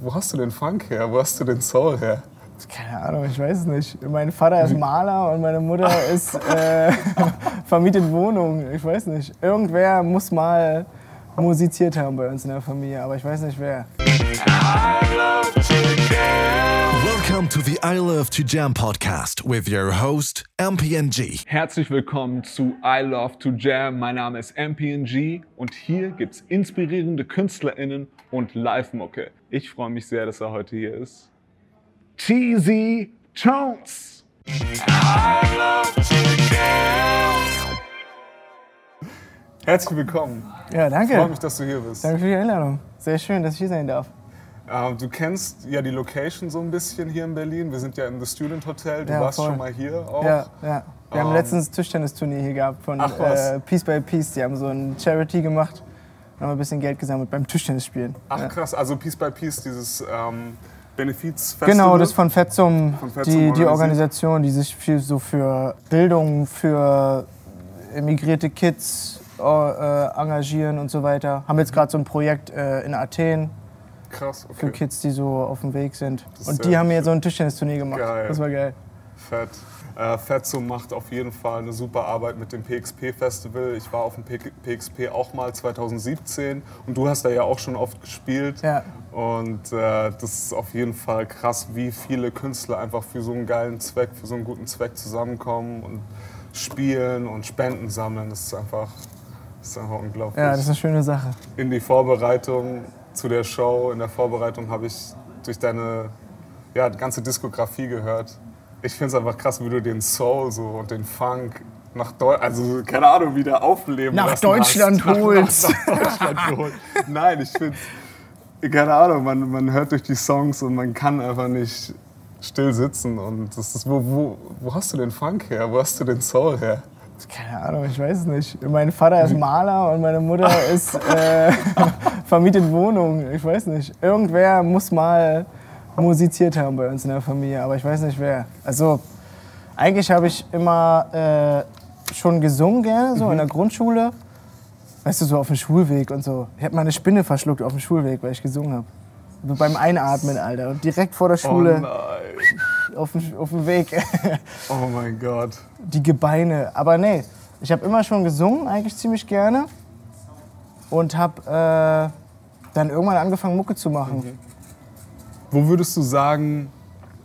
wo hast du den Funk her? Wo hast du den Soul her? Keine Ahnung, ich weiß es nicht. Mein Vater ist Maler und meine Mutter ist äh, vermietet Wohnung. Ich weiß nicht. Irgendwer muss mal musiziert haben bei uns in der Familie, aber ich weiß nicht wer. Welcome to the I Love to Jam podcast with your host, MPNG. Herzlich willkommen zu I Love to Jam. Mein Name ist MPNG und hier gibt's inspirierende KünstlerInnen und Live-Mucke. Ich freue mich sehr, dass er heute hier ist. Cheesy Jones. Herzlich willkommen. Ja, Ich danke. freue mich, dass du hier bist. Danke für die Einladung. Sehr schön, dass ich hier sein darf. Ähm, du kennst ja die Location so ein bisschen hier in Berlin. Wir sind ja im The Student Hotel. Du Ja, warst voll. schon mal hier auch. Ja, ja. Wir haben Ähm. letztens Tischtennisturnier hier gehabt von Ach, äh, Piece by Piece. Die haben so ein Charity gemacht. Haben wir ein bisschen Geld gesammelt beim Tischtennisspielen. Ach ja. krass, also Piece by Piece, dieses ähm, Benefizfestival. Genau, das von Fetzum, Von Fetzum die, die. Organisation, die sich viel so für Bildung, für emigrierte Kids äh, engagieren und so weiter. Haben jetzt gerade so ein Projekt äh, in Athen Krass, für okay. Kids, die so auf dem Weg sind. Und die haben mir so ein Tischtennisturnier gemacht. Geil. Das war geil. Fett. Äh, Fetzo macht auf jeden Fall eine super Arbeit mit dem PXP-Festival. Ich war auf dem P- PXP auch mal 2017 und du hast da ja auch schon oft gespielt. Ja. Und äh, das ist auf jeden Fall krass, wie viele Künstler einfach für so einen geilen Zweck, für so einen guten Zweck zusammenkommen und spielen und Spenden sammeln. Das ist einfach, das ist einfach unglaublich. Ja, das ist eine schöne Sache. in die Vorbereitung zu der Show, in der Vorbereitung habe ich durch deine ja, ganze Diskografie gehört. Ich finde es einfach krass, wie du den Soul so und den Funk nach Deutschland, also keine Ahnung, wieder aufleben Nach Deutschland hast. holst. Nach, nach Deutschland geholt. Nein, ich finde, keine Ahnung, man, man hört durch die Songs und man kann einfach nicht still sitzen. Und das ist, wo, wo, wo hast du den Funk her? Wo hast du den Soul her? Keine Ahnung, ich weiß es nicht. Mein Vater ist Maler und meine Mutter ist äh, vermietet Wohnung. Ich weiß nicht. Irgendwer muss mal musiziert haben bei uns in der Familie, aber ich weiß nicht wer. Also eigentlich habe ich immer äh, schon gesungen gerne, so in der Grundschule. Weißt du, so auf dem Schulweg und so. Ich habe mal eine Spinne verschluckt auf dem Schulweg, weil ich gesungen habe. Beim Einatmen, Alter. Und direkt vor der Oh Schule nein. Auf, dem, auf dem Weg. Oh mein Gott. die Gebeine. Aber nee, ich habe immer schon gesungen, eigentlich ziemlich gerne. Und habe äh, dann irgendwann angefangen, Mucke zu machen. Wo würdest du sagen,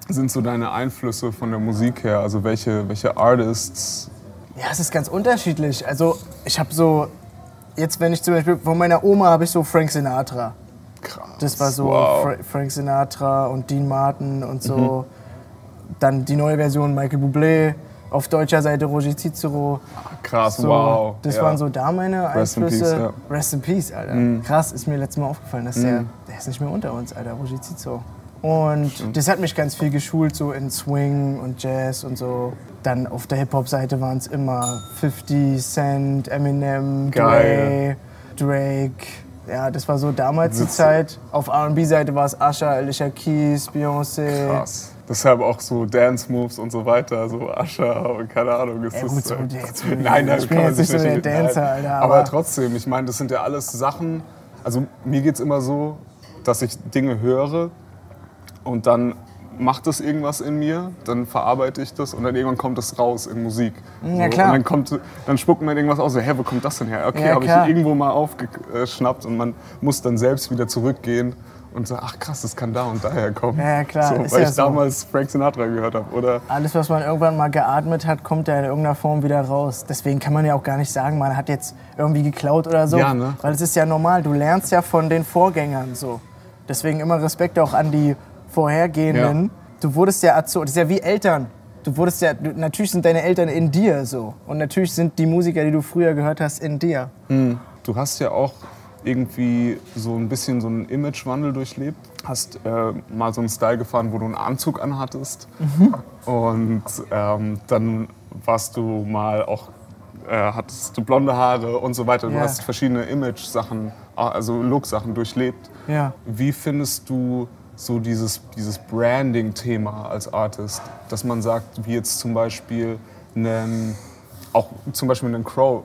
sind so deine Einflüsse von der Musik her? Also welche, welche Artists? Ja, es ist ganz unterschiedlich. Also ich habe so, jetzt wenn ich zum Beispiel, von meiner Oma habe ich so Frank Sinatra. Krass. Das war so Wow. Fra Frank Sinatra und Dean Martin und so. Dann die neue Version Michael Bublé. Auf deutscher Seite Roger Cicero. Krass, So, wow. Das ja. waren so da meine Rest in Einflüsse. peace, ja. Mhm. Rest in Peace, Alter. Krass, ist mir letztes Mal aufgefallen, dass der, der ist nicht mehr unter uns, Alter, Roger Cicero. Und das hat mich ganz viel geschult, so in Swing und Jazz und so. Dann auf der Hip-Hop-Seite waren es immer 50 Cent, Eminem, Geil. Dre, Drake. Ja, das war so damals die Witzig. Zeit. Auf R&B-Seite war es Usher, Alicia Keys, Beyoncé. Krass. Deshalb auch so Dance-Moves und so weiter, so Usher und keine Ahnung. Ist Ja, das, gut, so, äh, jetzt- nein, das bin kann man jetzt nicht sich so der Dancer, nein. Alter, Aber, aber- trotzdem, ich meine, das sind ja alles Sachen. Also mir geht es immer so, dass ich Dinge höre und dann macht das irgendwas in mir, dann verarbeite ich das und dann irgendwann kommt es raus in Musik. Ja, So, klar. Und dann, kommt, dann spuckt man irgendwas aus, so, hä, wo kommt das denn her? Okay, Ja, habe ich irgendwo mal aufgeschnappt und man muss dann selbst wieder zurückgehen und sagen, ach krass, das kann da und daher kommen. Ja, klar, So, weil ja ich so. damals Frank Sinatra gehört habe, oder? Alles, was man irgendwann mal geatmet hat, kommt ja in irgendeiner Form wieder raus. Deswegen kann man ja auch gar nicht sagen, man hat jetzt irgendwie geklaut oder so. Ja, ne? Weil es ist ja normal, du lernst ja von den Vorgängern so. Deswegen immer Respekt auch an die Vorhergehenden. Ja. Du wurdest ja erzogen, das ist ja wie Eltern. Du wurdest ja, natürlich sind deine Eltern in dir so. Und natürlich sind die Musiker, die du früher gehört hast, in dir. Du hast ja auch irgendwie so ein bisschen so einen Imagewandel durchlebt. Hast äh, mal so einen Style gefahren, wo du einen Anzug anhattest. Und ähm, dann warst du mal auch, äh, hattest du blonde Haare und so weiter. Du Ja. hast verschiedene Image-Sachen, also Look-Sachen durchlebt. Ja. Wie findest du so dieses, dieses Branding-Thema als Artist? Dass man sagt, wie jetzt zum Beispiel einen, auch zum Beispiel einen Crow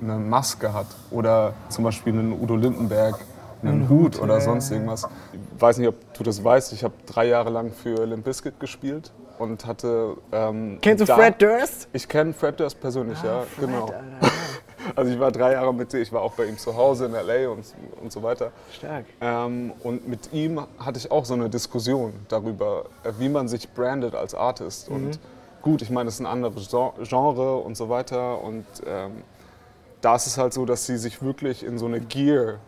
eine Maske hat oder zum Beispiel einen Udo Lindenberg einen Ein Hut Hut, oder sonst irgendwas. Ich weiß nicht, ob du das weißt, ich habe drei Jahre lang für Limp Bizkit gespielt und hatte... Ähm, Kennst du da- Fred Durst? Ich kenne Fred Durst persönlich, ja, Fred, genau. Alter. Also ich war drei Jahre mit ihm, ich war auch bei ihm zu Hause in L.A. und, und so weiter. Stark. Ähm, und mit ihm hatte ich auch so eine Diskussion darüber, äh, wie man sich brandet als Artist. Mhm. Und gut, ich meine, es ist ein anderes Gen- Genre und so weiter. Und ähm, da ist es halt so, dass sie sich wirklich in so eine Gear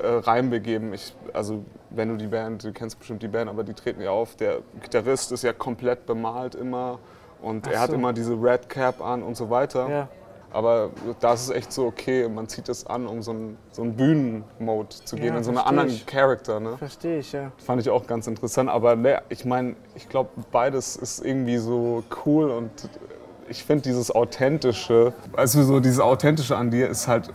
äh, reinbegeben. Ich, also wenn du die Band, du kennst bestimmt die Band, aber die treten ja auf. Der Gitarrist ist ja komplett bemalt immer. Und er hat so. immer diese Red Cap an und so weiter. Ja. Aber da ist es echt so, okay, man zieht es an, um so einen, so einen Bühnenmode zu gehen, Ja, in so einen anderen ich. Charakter. Ne? Verstehe ich, ja. Fand ich auch ganz interessant. Aber ne, ich meine, ich glaube, beides ist irgendwie so cool und ich finde dieses Authentische, also so dieses Authentische an dir ist halt,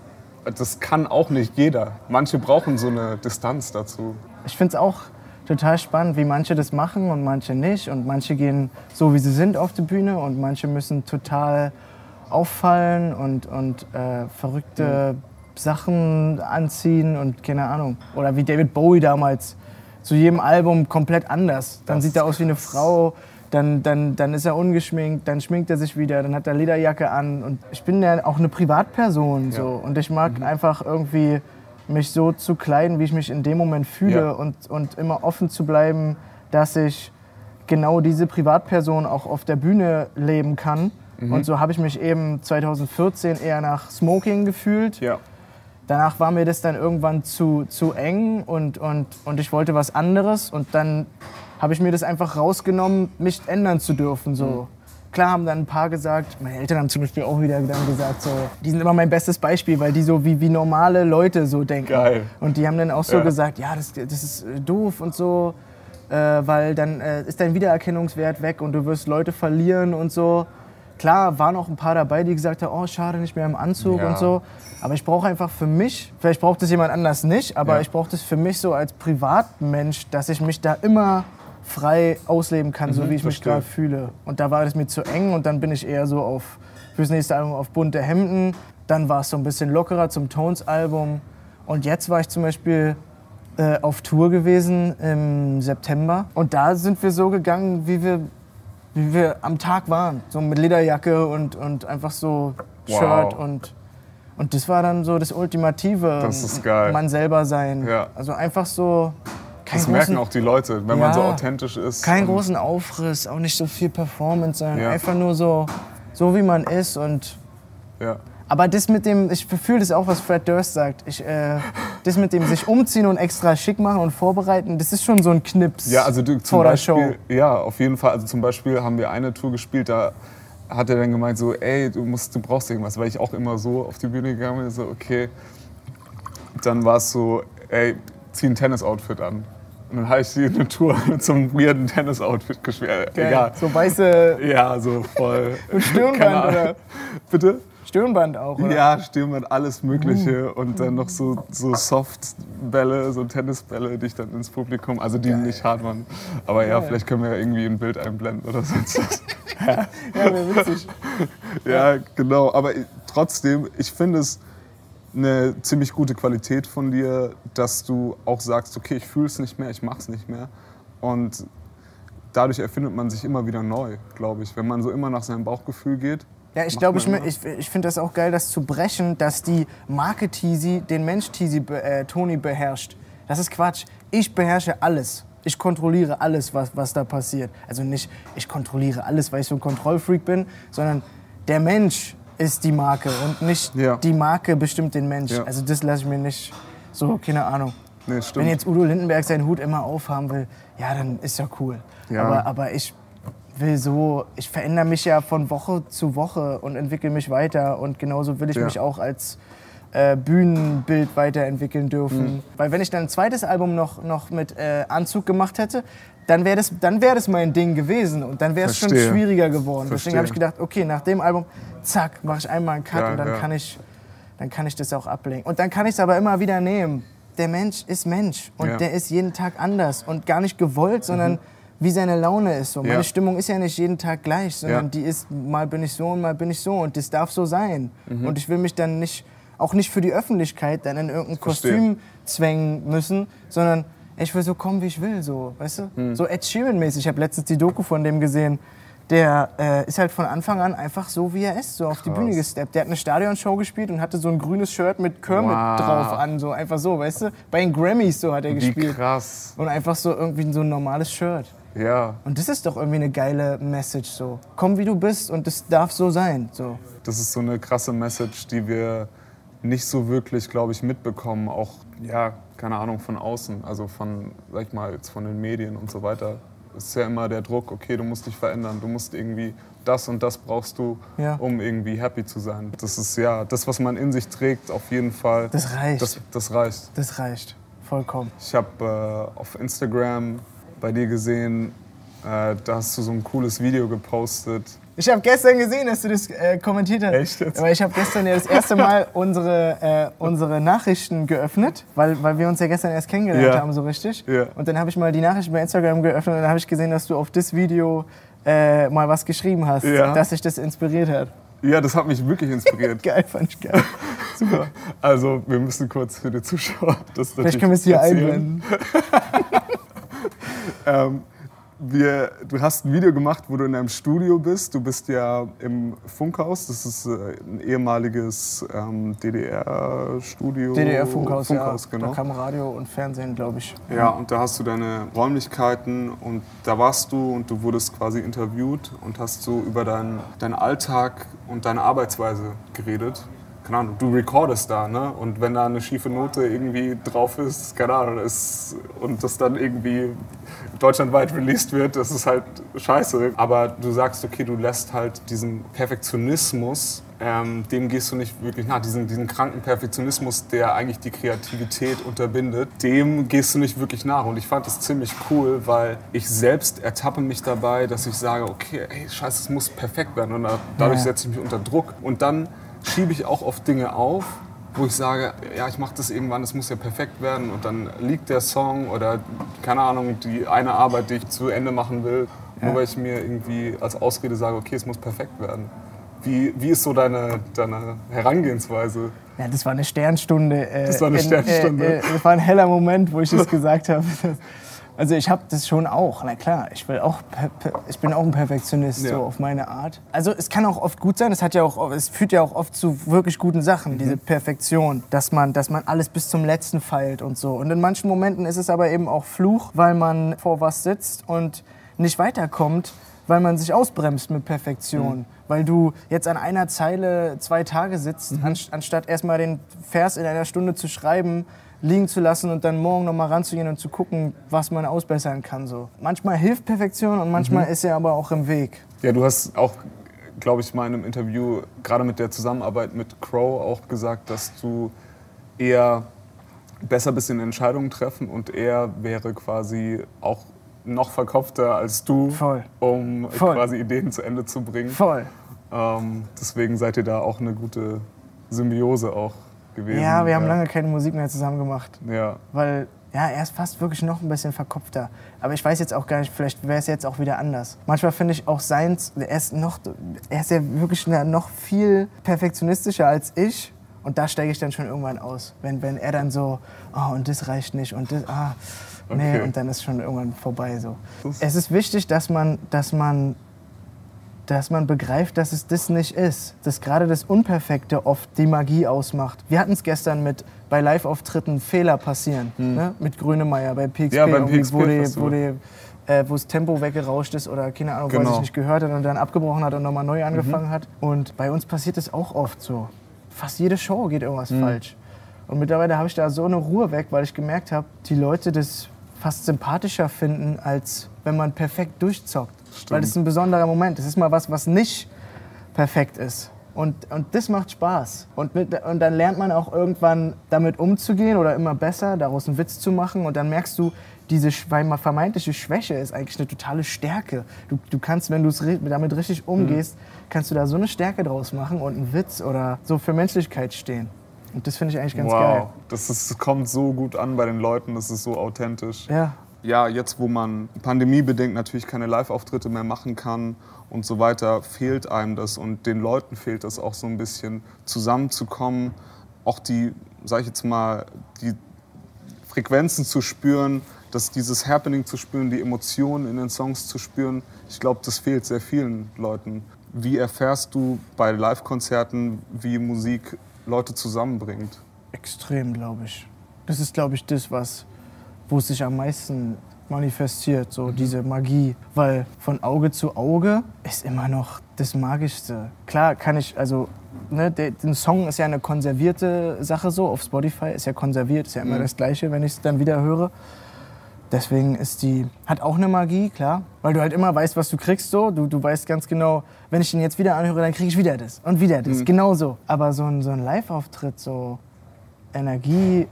das kann auch nicht jeder. Manche brauchen so eine Distanz dazu. Ich finde es auch total spannend, wie manche das machen und manche nicht. Und manche gehen so, wie sie sind auf die Bühne und manche müssen total auffallen und, und äh, verrückte Sachen anziehen und keine Ahnung. Oder wie David Bowie damals, zu jedem Album komplett anders. Dann Das sieht er aus wie eine Frau, dann, dann, dann ist er ungeschminkt, dann schminkt er sich wieder, dann hat er Lederjacke an. Und ich bin ja auch eine Privatperson so. Und ich mag einfach irgendwie mich so zu kleiden, wie ich mich in dem Moment fühle Ja. und, und immer offen zu bleiben, dass ich genau diese Privatperson auch auf der Bühne leben kann. Und so habe ich mich eben 2014 eher nach Smoking gefühlt. Ja. Danach war mir das dann irgendwann zu, zu eng und, und, und ich wollte was anderes. Und dann habe ich mir das einfach rausgenommen, mich ändern zu dürfen. So. Klar haben dann ein paar gesagt, meine Eltern haben zum Beispiel auch wieder dann gesagt, so, die sind immer mein bestes Beispiel, weil die so wie, wie normale Leute so denken. Geil. Und die haben dann auch so Ja. gesagt, ja, das, das ist äh, doof und so, äh, weil dann äh, ist dein Wiedererkennungswert weg und du wirst Leute verlieren und so. Klar, waren auch ein paar dabei, die gesagt haben, oh, schade, nicht mehr im Anzug Ja. und so. Aber ich brauche einfach für mich, vielleicht braucht es jemand anders nicht, aber Ja. ich brauche das für mich so als Privatmensch, dass ich mich da immer frei ausleben kann, so wie ich mich gerade fühle. Und da war das mir zu eng und dann bin ich eher so auf, fürs nächste Album auf bunte Hemden. Dann war es so ein bisschen lockerer zum Tones-Album. Und jetzt war ich zum Beispiel äh, auf Tour gewesen im September. Und da sind wir so gegangen, wie wir, wie wir am Tag waren. So mit Lederjacke und, und einfach so Wow. Shirt und und das war dann so das Ultimative. Das ist geil. Man selber sein. Ja. Also einfach so. Kein Das merken großen, auch die Leute, wenn man so Ja. authentisch ist. keinen großen Aufriss, auch nicht so viel Performance, sondern Ja. einfach nur so, so wie man ist. Und Ja. aber das mit dem, ich fühle das auch, was Fred Durst sagt. Ich, äh, das mit dem sich umziehen und extra schick machen und vorbereiten, das ist schon so ein Knips Ja, also du, vor der Beispiel, Show. ja, auf jeden Fall. Also zum Beispiel haben wir eine Tour gespielt, da hat er dann gemeint so, ey, du musst, du brauchst irgendwas, weil ich auch immer so auf die Bühne gegangen bin, so okay. Dann war es so, ey, zieh ein Tennis-Outfit an. Und dann habe ich sie eine Tour mit so einem weirden Tennis-Outfit. Geil. Egal. So weiße Ja, so voll. Mit Stirnband oder Bitte? Stirnband auch, oder? Ja, Stirnband, alles Mögliche. Und dann noch so, so Softbälle, so Tennisbälle, die ich dann ins Publikum, also die nicht hart waren. Aber ja, vielleicht können wir ja irgendwie ein Bild einblenden oder sonst was. Ja, wäre witzig. Ja, genau. Aber trotzdem, ich finde es eine ziemlich gute Qualität von dir, dass du auch sagst, okay, ich fühle es nicht mehr, ich mache es nicht mehr. Und dadurch erfindet man sich immer wieder neu, glaube ich. Wenn man so immer nach seinem Bauchgefühl geht. Ja, ich glaube, ich, ich, ich finde das auch geil, das zu brechen, dass die Marke Teasy den Mensch Teasy äh, Tony beherrscht. Das ist Quatsch. Ich beherrsche alles. Ich kontrolliere alles, was, was da passiert. Also nicht, ich kontrolliere alles, weil ich so ein Kontrollfreak bin, sondern der Mensch ist die Marke und nicht Ja. die Marke bestimmt den Mensch. Ja. Also das lasse ich mir nicht so, keine Ahnung. Nee. Wenn jetzt Udo Lindenberg seinen Hut immer aufhaben will, ja, dann ist ja cool. Ja. Aber, aber ich will so, ich verändere mich ja von Woche zu Woche und entwickle mich weiter. Und genauso will ich mich auch als äh, Bühnenbild weiterentwickeln dürfen. Mhm. Weil wenn ich dann ein zweites Album noch, noch mit äh, Anzug gemacht hätte, dann wäre das, dann wär das mein Ding gewesen. Und dann wäre es schon schwieriger geworden. Verstehe. Deswegen habe ich gedacht, okay, nach dem Album, zack, mache ich einmal einen Cut Ja, und dann ja. kann ich dann kann ich das auch ablegen. Und dann kann ich es aber immer wieder nehmen. Der Mensch ist Mensch und Ja. Mhm. der ist jeden Tag anders und gar nicht gewollt, sondern wie seine Laune ist. So. Meine. Stimmung ist ja nicht jeden Tag gleich, sondern die ist, mal bin ich so und mal bin ich so und das darf so sein. Mhm. Und ich will mich dann nicht auch nicht für die Öffentlichkeit dann in irgendein Verstehe. Kostüm zwängen müssen, sondern ich will so kommen, wie ich will, so, weißt du? Hm. So Ed Sheeran-mäßig. Ich habe letztens die Doku von dem gesehen. Der äh, ist halt von Anfang an einfach so, wie er ist, so auf die Krass. Bühne gesteppt. Der hat eine Stadionshow gespielt und hatte so ein grünes Shirt mit Kermit Wow. drauf an, so einfach so, weißt du? Bei den Grammys so hat er Wie gespielt. krass. Und einfach so irgendwie so ein normales Shirt. Ja, Und das ist doch irgendwie eine geile Message so. Komm wie du bist und das darf so sein. So. das ist so eine krasse Message, die wir nicht so wirklich, glaube ich, mitbekommen. Auch, ja, keine Ahnung, von außen. Also von, sag ich mal, jetzt von den Medien und so weiter. Es ist ja immer der Druck, okay, du musst dich verändern. Du musst irgendwie, das und das brauchst du, Ja. um irgendwie happy zu sein. Das ist ja, das, was man in sich trägt, auf jeden Fall. Das reicht. Das, das reicht. Das reicht. Vollkommen. Ich habe äh, auf Instagram bei dir gesehen, äh, da hast du so ein cooles Video gepostet. Ich habe gestern gesehen, dass du das äh, kommentiert hast. Echt jetzt? Aber ich habe gestern ja das erste Mal unsere, äh, unsere Nachrichten geöffnet, weil, weil wir uns ja gestern erst kennengelernt Ja. haben, so richtig. Ja. Und dann habe ich mal die Nachrichten bei Instagram geöffnet und dann habe ich gesehen, dass du auf das Video äh, mal was geschrieben hast, Ja. dass sich das inspiriert hat. Ja, das hat mich wirklich inspiriert. Geil, fand ich geil. Super. Also, wir müssen kurz für die Zuschauer das Vielleicht können wir es hier einblenden. Ähm, wir, du hast ein Video gemacht, wo du in einem Studio bist. Du bist ja im Funkhaus. Das ist äh, ein ehemaliges ähm, DDR-Studio. DDR-Funkhaus, Funkhaus ja. genau. Da kam Radio und Fernsehen, glaube ich. Ja, und da hast du deine Räumlichkeiten und da warst du und du wurdest quasi interviewt und hast so über deinen, deinen Alltag und deine Arbeitsweise geredet. Keine Ahnung, du recordest da, ne? Und wenn da eine schiefe Note irgendwie drauf ist, keine Ahnung, ist, und das dann irgendwie deutschlandweit released wird, das ist halt scheiße. Aber du sagst, okay, du lässt halt diesen Perfektionismus, ähm, dem gehst du nicht wirklich nach, diesen, diesen kranken Perfektionismus, der eigentlich die Kreativität unterbindet, dem gehst du nicht wirklich nach. Und ich fand das ziemlich cool, weil ich selbst ertappe mich dabei, dass ich sage, okay, ey, scheiße, es muss perfekt werden. Und da- dadurch setze ich mich unter Druck. Und dann schiebe ich auch oft Dinge auf, wo ich sage, ja, ich mache das irgendwann, es muss ja perfekt werden und dann liegt der Song oder keine Ahnung, die eine Arbeit, die ich zu Ende machen will, nur weil ich mir irgendwie als Ausrede sage, okay, es muss perfekt werden. Wie, wie ist so deine, deine Herangehensweise? Ja, das war eine Sternstunde. Äh, Das war eine in- Sternstunde. Äh, äh, das war ein heller Moment, wo ich das gesagt habe. Also ich habe das schon auch, na klar. Ich, will auch, ich bin auch ein Perfektionist, Ja. so auf meine Art. Also es kann auch oft gut sein, es, hat ja auch, es führt ja auch oft zu wirklich guten Sachen, Mhm. diese Perfektion. Dass man, dass man alles bis zum Letzten feilt und so. Und in manchen Momenten ist es aber eben auch Fluch, weil man vor was sitzt und nicht weiterkommt, weil man sich ausbremst mit Perfektion. Weil du jetzt an einer Zeile zwei Tage sitzt, anst- anstatt erstmal den Vers in einer Stunde zu schreiben, liegen zu lassen und dann morgen nochmal ranzugehen und zu gucken, was man ausbessern kann. So. Manchmal hilft Perfektion und manchmal ist sie aber auch im Weg. Ja, du hast auch, glaube ich, mal in einem Interview, gerade mit der Zusammenarbeit mit Crow, auch gesagt, dass du eher besser bist in Entscheidungen treffen und er wäre quasi auch noch verkopfter als du, Voll. um Voll. quasi Ideen zu Ende zu bringen. Voll. Ähm, deswegen seid ihr da auch eine gute Symbiose auch gewesen. Ja, wir haben lange keine Musik mehr zusammen gemacht. Ja, Weil, ja, er ist fast wirklich noch ein bisschen verkopfter. Aber ich weiß jetzt auch gar nicht, vielleicht wäre es jetzt auch wieder anders. Manchmal finde ich auch seins, er ist, noch, er ist ja wirklich noch viel perfektionistischer als ich. Und da steige ich dann schon irgendwann aus. Wenn, wenn er dann so, oh, und das reicht nicht und das, ah, nee, Okay. und dann ist schon irgendwann vorbei so. Das- Es ist wichtig, dass man, dass man dass man begreift, dass es das nicht ist. Dass gerade das Unperfekte oft die Magie ausmacht. Wir hatten es gestern mit bei Live-Auftritten Fehler passieren. Ne? Mit Grönemeyer bei PXP, Hm. Ja, beim PXP wo, die, wo, die, äh, wo das Tempo weggerauscht ist oder keine Ahnung, wo er Genau. sich nicht gehört hat und dann abgebrochen hat und nochmal neu Mhm. angefangen hat. Und bei uns passiert es auch oft so. Fast jede Show geht irgendwas Mhm. falsch. Und mittlerweile habe ich da so eine Ruhe weg, weil ich gemerkt habe, die Leute das fast sympathischer finden, als wenn man perfekt durchzockt. Weil das ist ein besonderer Moment. Das ist mal was, was nicht perfekt ist. Und, und das macht Spaß. Und, mit, und dann lernt man auch irgendwann damit umzugehen oder immer besser, daraus einen Witz zu machen. Und dann merkst du, diese vermeintliche Schwäche ist eigentlich eine totale Stärke. Du, du kannst, wenn du damit richtig umgehst, kannst du da so eine Stärke draus machen und einen Witz oder so für Menschlichkeit stehen. Und das finde ich eigentlich ganz geil. wow. Das, ist, das kommt so gut an bei den Leuten, das ist so authentisch. Ja, ja, jetzt wo man pandemiebedingt natürlich keine Live-Auftritte mehr machen kann und so weiter, fehlt einem das und den Leuten fehlt es auch so ein bisschen zusammenzukommen auch die, sag ich jetzt mal, die Frequenzen zu spüren, dass dieses Happening zu spüren, die Emotionen in den Songs zu spüren, ich glaube, das fehlt sehr vielen Leuten. Wie erfährst du bei Live-Konzerten, wie Musik Leute zusammenbringt? Extrem, glaube ich. Das ist, glaube ich, das, was, wo es sich am meisten manifestiert, so diese Magie. Weil von Auge zu Auge ist immer noch das Magischste. Klar kann ich, also, ne, der, der Song ist ja eine konservierte Sache so, auf Spotify ist ja konserviert, ist ja immer Mhm. das Gleiche, wenn ich es dann wieder höre. Deswegen ist die, hat auch eine Magie, klar, weil du halt immer weißt, was du kriegst so. Du, du weißt ganz genau, wenn ich den jetzt wieder anhöre, dann kriege ich wieder das und wieder das, genau so. Aber so ein, so ein Live-Auftritt, so Energie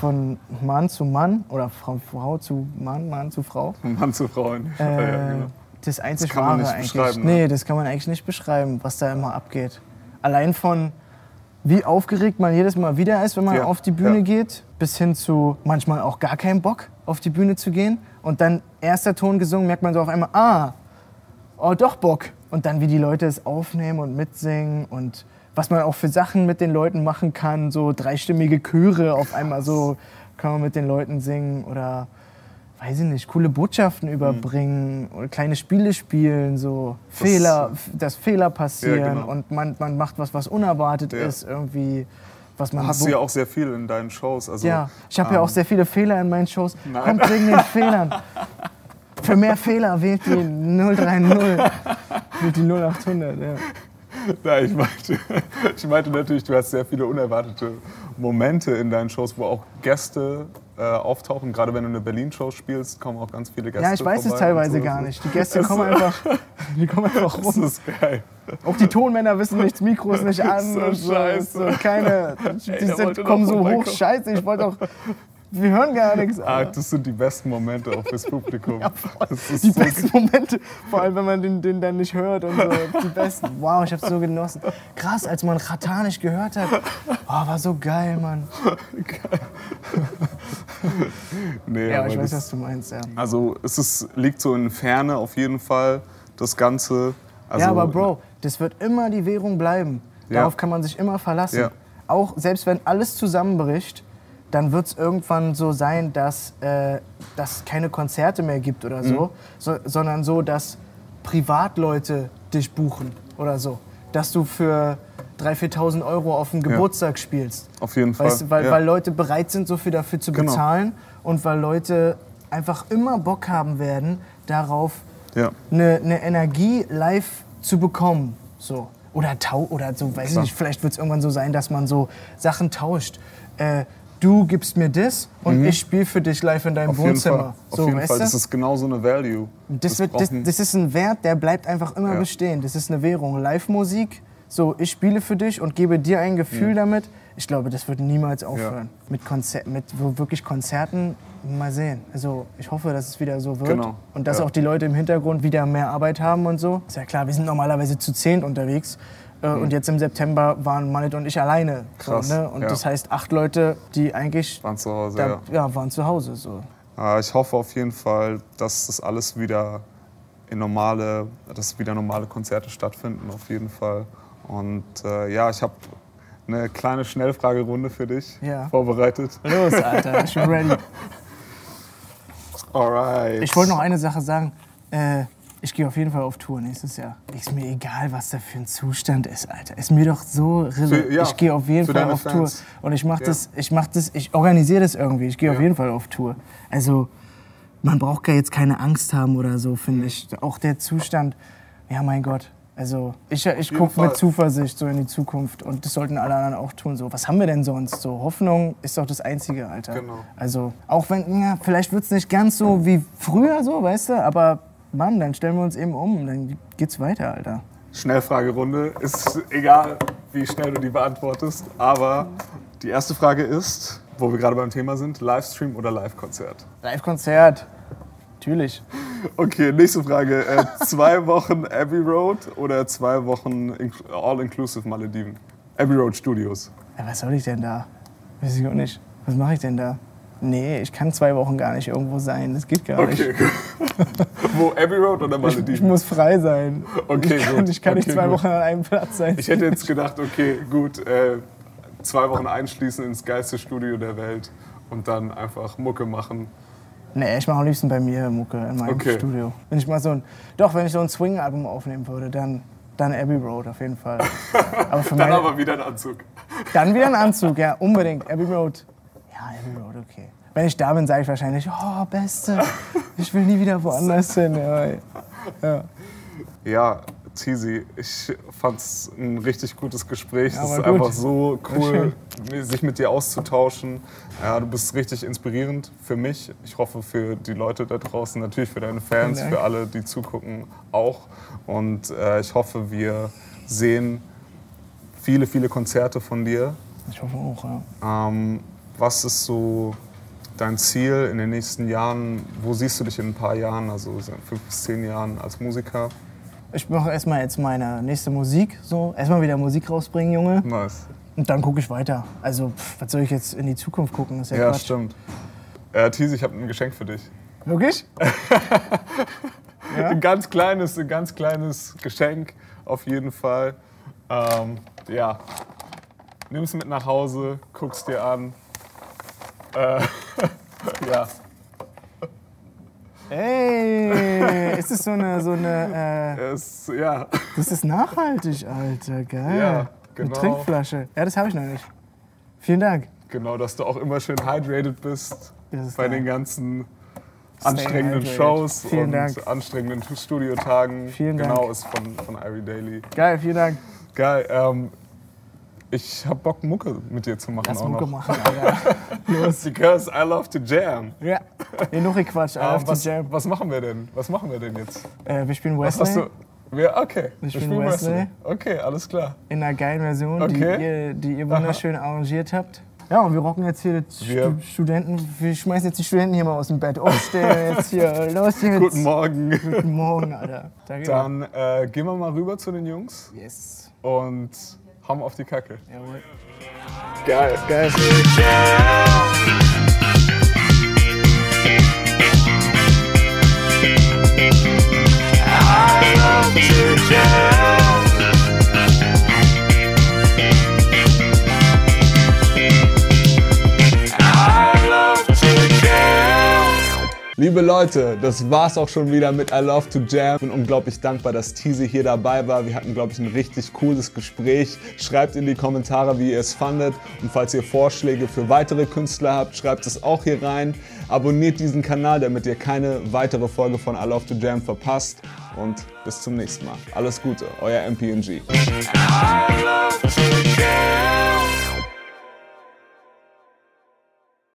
von Mann zu Mann oder Frau, Frau zu Mann, Mann zu Frau, Mann zu Frauen. äh, Ja, genau. das einzig kann man nicht eigentlich. beschreiben, ne? Nee, das kann man eigentlich nicht beschreiben, was da immer abgeht. Allein von wie aufgeregt man jedes Mal wieder ist, wenn man Ja, auf die Bühne ja. geht, bis hin zu manchmal auch gar keinen Bock, auf die Bühne zu gehen. Und dann erster Ton gesungen, merkt man so auf einmal, ah, oh doch Bock. Und dann wie die Leute es aufnehmen und mitsingen und was man auch für Sachen mit den Leuten machen kann, so dreistimmige Chöre auf einmal so kann man mit den Leuten singen oder weiß ich nicht, coole Botschaften überbringen oder kleine Spiele spielen, so Fehler, dass Fehler passieren Ja, genau. und man, man macht was, was unerwartet Ja. ist irgendwie, was man Hast du ja auch sehr viel in deinen Shows. Also, ja, ich habe ja ähm, auch sehr viele Fehler in meinen Shows. Nein. Kommt wegen den Fehlern. Für mehr Fehler wählt die 030, wählt die 0800. Ja. Nein, ich meinte, ich meinte natürlich, du hast sehr viele unerwartete Momente in deinen Shows, wo auch Gäste äh, auftauchen. Gerade wenn du eine Berlin-Show spielst, kommen auch ganz viele Gäste ja, ich weiß es teilweise so. gar nicht. Die Gäste kommen einfach, die kommen einfach Das rum. ist geil. Auch die Tonmänner wissen nichts, Mikros nicht an. So und so, scheiße. keine, die Ey, sind, kommen so hoch, scheiße, ich wollte auch, wir hören gar nichts. Ah, das sind die besten Momente auch fürs Publikum. das ist Die so besten Momente, vor allem wenn man den, den dann nicht hört und so, die besten. Wow, ich hab's so genossen. Krass, als man Rata nicht gehört hat. Oh, war so geil, Mann. Nee, Ja, aber ich weiß, das- was du meinst, ja. Also es ist, liegt so in Ferne auf jeden Fall, das Ganze. Also, ja, aber Bro, das wird immer die Währung bleiben. Ja. Darauf kann man sich immer verlassen. Ja. Auch selbst wenn alles zusammenbricht, dann wird es irgendwann so sein, dass äh, keine Konzerte mehr gibt oder so, Mhm. so, sondern so, dass Privatleute dich buchen oder so. Dass du für 3.000, 4.000 Euro auf dem Geburtstag spielst. Auf jeden Fall. Weißt weil, ja. weil Leute bereit sind, so viel dafür zu Genau. bezahlen und weil Leute einfach immer Bock haben werden, darauf ja. eine, eine Energie live zu bekommen. So. Oder tau oder so, weiß ich nicht, vielleicht wird es irgendwann so sein, dass man so Sachen tauscht. Äh, du gibst mir das und ich spiele für dich live in deinem Mhm. Auf jeden Wohnzimmer. Fall. Auf So, jeden weißt Fall. Das ist genau so eine Value. Das, wird, das, das ist ein Wert, der bleibt einfach immer Ja. bestehen. Das ist eine Währung. Live-Musik, so ich spiele für dich und gebe dir ein Gefühl damit. Ich glaube, das wird niemals aufhören. Mit, Konzer mit wirklich Konzerten, mal sehen. Also ich hoffe, dass es wieder so wird. Genau. Und dass Ja. auch die Leute im Hintergrund wieder mehr Arbeit haben und so. Ist ja klar, wir sind normalerweise zu zehnt unterwegs. Äh, Und jetzt im September waren Manet und ich alleine. So, Mhm. Krass, ne? Und ja. das heißt, acht Leute, die eigentlich waren zu Hause, da, ja. ja, waren zu Hause. So. Äh, Ich hoffe auf jeden Fall, dass das alles wieder in normale, dass wieder normale Konzerte stattfinden, auf jeden Fall. Und äh, ja, ich habe eine kleine Schnellfragerunde für dich Ja. vorbereitet. Los, Alter, ich bin ready. Alright. Ich wollte noch eine Sache sagen. Äh, ich gehe auf jeden Fall auf Tour nächstes Jahr. Ist mir egal, was da für ein Zustand ist, Alter. Ist mir doch so. Für- ja, ich gehe auf jeden Fall auf Fans. Tour. Und ich mache Ja. das, ich mach das, ich organisiere das irgendwie. Ich gehe auf Ja. jeden Fall auf Tour. Also, man braucht gar jetzt keine Angst haben oder so, finde ich. Auch der Zustand, ja, mein Gott. Also, ich, ich gucke mit Zuversicht so in die Zukunft. Und das sollten alle anderen auch tun. So, was haben wir denn sonst? So, Hoffnung ist doch das Einzige, Alter. Genau. Also, auch wenn, ja, vielleicht wird es nicht ganz so wie früher, so, weißt du, aber Mann, dann stellen wir uns eben um, dann geht's weiter, Alter. Schnellfragerunde. Ist egal, wie schnell du die beantwortest. Aber die erste Frage ist, wo wir gerade beim Thema sind, Livestream oder Live-Konzert? Live-Konzert, natürlich. Okay, nächste Frage. Äh, zwei Wochen Abbey Road oder zwei Wochen Inc- All-Inclusive Malediven? Abbey Road Studios. Ja, was soll ich denn da? Weiß ich auch nicht. Was mache ich denn da? Nee, ich kann zwei Wochen gar nicht irgendwo sein, das geht gar nicht. Okay, gut. Wo, Abbey Road oder Ich, Malediven? ich muss frei sein. Okay, ich kann, ich kann nicht Okay, zwei gut. Wochen an einem Platz sein. Ich hätte jetzt gedacht, okay, gut, äh, zwei Wochen einschließen ins geilste Studio der Welt und dann einfach Mucke machen. Nee, ich mache am liebsten bei mir Mucke in meinem Okay. Studio. Wenn ich mal so ein, doch, wenn ich so ein Swing-Album aufnehmen würde, dann, dann Abbey Road auf jeden Fall. Aber Dann meine, aber wieder ein Anzug. dann wieder ein Anzug, ja, unbedingt. Abbey Road. Ja, Abbey Road, okay. Wenn ich da bin, sage ich wahrscheinlich, oh, Beste, ich will nie wieder woanders hin. Ja, Ja, Tizi, ich fand's ein richtig gutes Gespräch. Ja, es ist gut. einfach so cool, sich mit dir auszutauschen. Ja, du bist richtig inspirierend für mich. Ich hoffe für die Leute da draußen, natürlich für deine Fans, für alle, die zugucken, auch. Und äh, ich hoffe, wir sehen viele, viele Konzerte von dir. Ich hoffe auch, ja. Ähm, was ist so dein Ziel in den nächsten Jahren? Wo siehst du dich in ein paar Jahren, also fünf bis zehn Jahren als Musiker? Ich mache erstmal jetzt meine nächste Musik. So. Erstmal wieder Musik rausbringen, Junge. Nice. Und dann gucke ich weiter. Also, pff, was soll ich jetzt in die Zukunft gucken? Das ist ja, Ja, Quatsch. stimmt. Äh, Thies, ich habe ein Geschenk für dich. Wirklich? Ja? Ein ganz kleines, ein ganz kleines Geschenk auf jeden Fall. Ähm, ja, nimm es mit nach Hause, guck's dir an. Äh, ja, Ey, ist das so eine, so eine, äh, es, ja, das ist nachhaltig, Alter, geil. Ja, Eine genau. Trinkflasche. Ja, das habe ich noch nicht. Vielen Dank. genau, dass du auch immer schön hydrated bist bei geil. den ganzen anstrengenden. Shows Vielen und Dank. anstrengenden Studiotagen. Vielen Dank. Genau, ist von, von Irie Daily. Geil, vielen Dank. Geil. Ähm, ich hab Bock, Mucke mit dir zu machen Lass auch Mucke noch. machen, Alter. Los. Because I love to jam. Ja, genug Quatsch. I Ähm, love to was, jam. was machen wir denn? Was machen wir denn jetzt? Äh, wir spielen Was Wesley hast du? Ja, okay. Ich Wir bin spielen Wesley. Okay, alles klar. in einer geilen Version, Okay. die, ihr, die ihr wunderschön arrangiert habt. Ja, und wir rocken jetzt hier die Wir- Stu Studenten. Wir schmeißen jetzt die Studenten hier mal aus dem Bett. Aufstehen jetzt hier. Los jetzt. Guten Morgen. Guten Morgen, Alter. Danke. Dann äh, gehen wir mal rüber zu den Jungs Yes. und hauen auf die Kacke. Jawohl. Geil. Geil. Liebe Leute, das war's auch schon wieder mit I Love to Jam. Ich bin unglaublich dankbar, dass Teasy hier dabei war. Wir hatten, glaube ich, ein richtig cooles Gespräch. Schreibt in die Kommentare, wie ihr es fandet. Und falls ihr Vorschläge für weitere Künstler habt, schreibt es auch hier rein. Abonniert diesen Kanal, damit ihr keine weitere Folge von I Love to Jam verpasst. Und bis zum nächsten Mal. Alles Gute, euer MPNG.